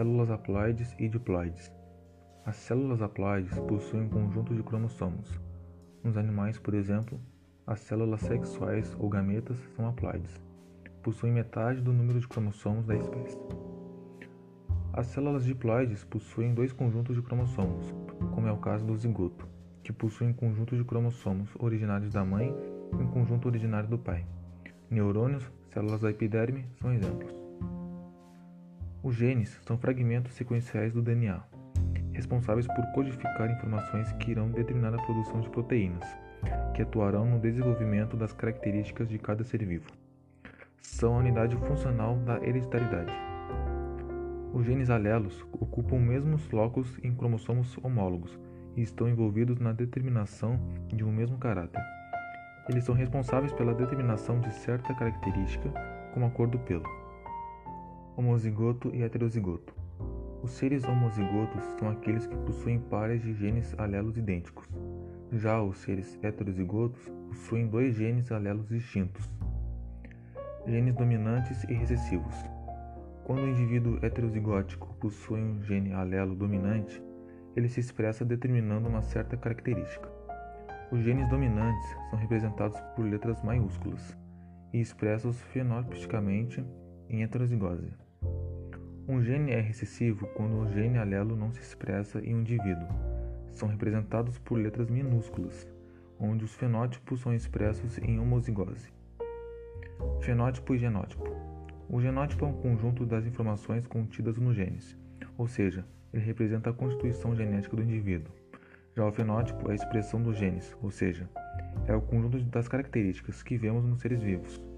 Células haploides e diploides. As células haploides possuem um conjunto de cromossomos. Nos animais, por exemplo, as células sexuais ou gametas são haploides. Possuem metade do número de cromossomos da espécie. As células diploides possuem dois conjuntos de cromossomos, como é o caso do zigoto, que possui um conjunto de cromossomos originários da mãe e um conjunto originário do pai. Neurônios, células da epiderme são exemplos. Os genes são fragmentos sequenciais do DNA, responsáveis por codificar informações que irão determinar a produção de proteínas, que atuarão no desenvolvimento das características de cada ser vivo. São a unidade funcional da hereditariedade. Os genes alelos ocupam mesmos locos em cromossomos homólogos e estão envolvidos na determinação de um mesmo caráter. Eles são responsáveis pela determinação de certa característica, como a cor do pelo. Homozigoto e heterozigoto. Os seres homozigotos são aqueles que possuem pares de genes alelos idênticos. Já os seres heterozigotos possuem dois genes alelos distintos. Genes dominantes e recessivos. Quando o indivíduo heterozigótico possui um gene alelo dominante, ele se expressa determinando uma certa característica. Os genes dominantes são representados por letras maiúsculas e expressos fenotipicamente em heterozigose. Um gene é recessivo quando o gene alelo não se expressa em um indivíduo. São representados por letras minúsculas, onde os fenótipos são expressos em homozigose. Fenótipo e genótipo. O genótipo é um conjunto das informações contidas nos genes, ou seja, ele representa a constituição genética do indivíduo. Já o fenótipo é a expressão dos genes, ou seja, é o conjunto das características que vemos nos seres vivos.